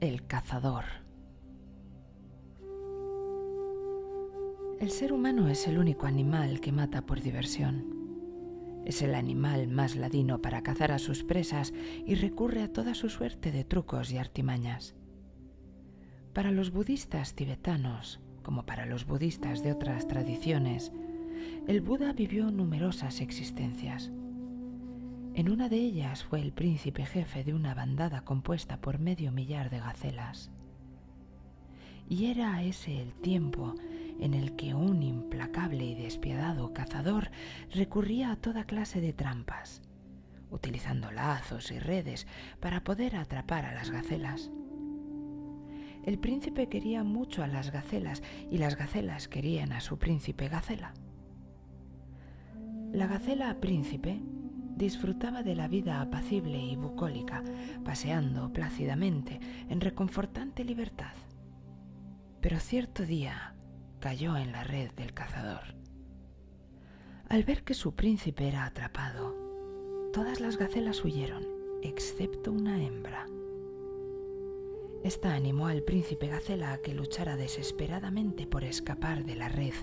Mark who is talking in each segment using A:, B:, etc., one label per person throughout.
A: El cazador. El ser humano es el único animal que mata por diversión. Es el animal más ladino para cazar a sus presas y recurre a toda su suerte de trucos y artimañas. Para los budistas tibetanos, como para los budistas de otras tradiciones, el Buda vivió numerosas existencias. En una de ellas fue el príncipe jefe de una bandada compuesta por medio millar de gacelas. Y era ese el tiempo en el que un implacable y despiadado cazador recurría a toda clase de trampas, utilizando lazos y redes para poder atrapar a las gacelas. El príncipe quería mucho a las gacelas y las gacelas querían a su príncipe gacela. La gacela príncipe disfrutaba de la vida apacible y bucólica, paseando plácidamente en reconfortante libertad. Pero cierto día cayó en la red del cazador. Al ver que su príncipe era atrapado, todas las gacelas huyeron, excepto una hembra. Esta animó al príncipe Gacela a que luchara desesperadamente por escapar de la red,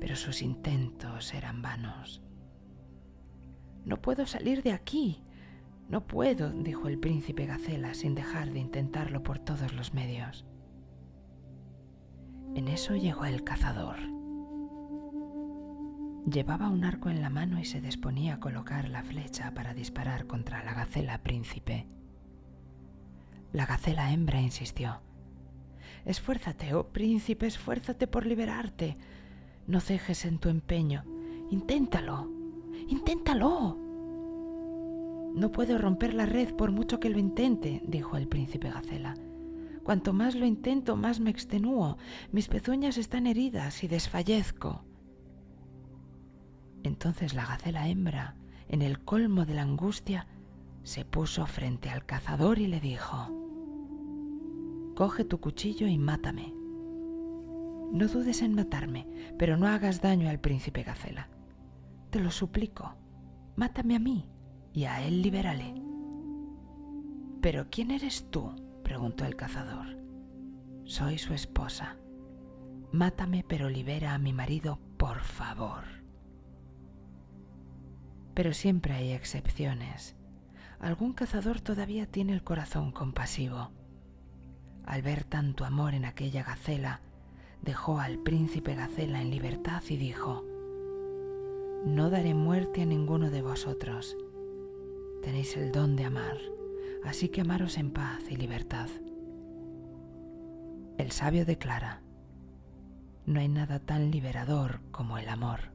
A: pero sus intentos eran vanos. No puedo salir de aquí. No puedo, dijo el príncipe Gacela sin dejar de intentarlo por todos los medios. En eso llegó el cazador. Llevaba un arco en la mano y se disponía a colocar la flecha para disparar contra la gacela príncipe. La gacela hembra insistió. Esfuérzate, oh príncipe, esfuérzate por liberarte. No cejes en tu empeño. Inténtalo. Inténtalo. No puedo romper la red por mucho que lo intente, dijo el príncipe Gacela. Cuanto más lo intento, más me extenúo. Mis pezuñas están heridas y desfallezco. Entonces la gacela hembra, en el colmo de la angustia, se puso frente al cazador y le dijo, Coge tu cuchillo y mátame. No dudes en matarme, pero no hagas daño al príncipe Gacela. Te lo suplico, mátame a mí y a él libérale. ¿Pero quién eres tú? preguntó el cazador. Soy su esposa. Mátame pero libera a mi marido, por favor. Pero siempre hay excepciones. Algún cazador todavía tiene el corazón compasivo. Al ver tanto amor en aquella gacela, dejó al príncipe gacela en libertad y dijo, no daré muerte a ninguno de vosotros. Tenéis el don de amar, así que amaros en paz y libertad. El sabio declara, no hay nada tan liberador como el amor.